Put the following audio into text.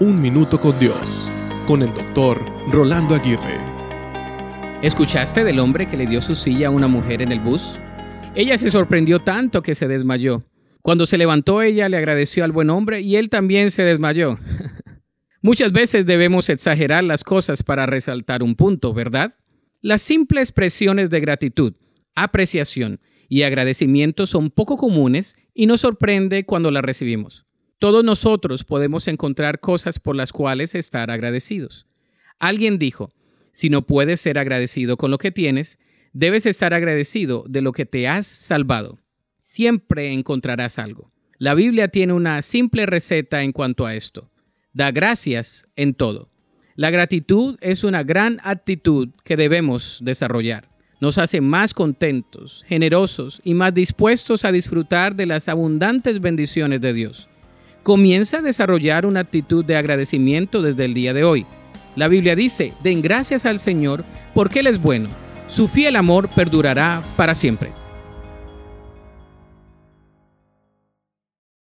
Un Minuto con Dios, con el doctor Rolando Aguirre. ¿Escuchaste del hombre que le dio su silla a una mujer en el bus? Ella se sorprendió tanto que se desmayó. Cuando se levantó ella le agradeció al buen hombre y él también se desmayó. Muchas veces debemos exagerar las cosas para resaltar un punto, ¿verdad? Las simples expresiones de gratitud, apreciación y agradecimiento son poco comunes y nos sorprende cuando las recibimos. Todos nosotros podemos encontrar cosas por las cuales estar agradecidos. Alguien dijo, si no puedes ser agradecido con lo que tienes, debes estar agradecido de lo que te has salvado. Siempre encontrarás algo. La Biblia tiene una simple receta en cuanto a esto. Da gracias en todo. La gratitud es una gran actitud que debemos desarrollar. Nos hace más contentos, generosos y más dispuestos a disfrutar de las abundantes bendiciones de Dios. Comienza a desarrollar una actitud de agradecimiento desde el día de hoy. La Biblia dice, den gracias al Señor porque Él es bueno. Su fiel amor perdurará para siempre.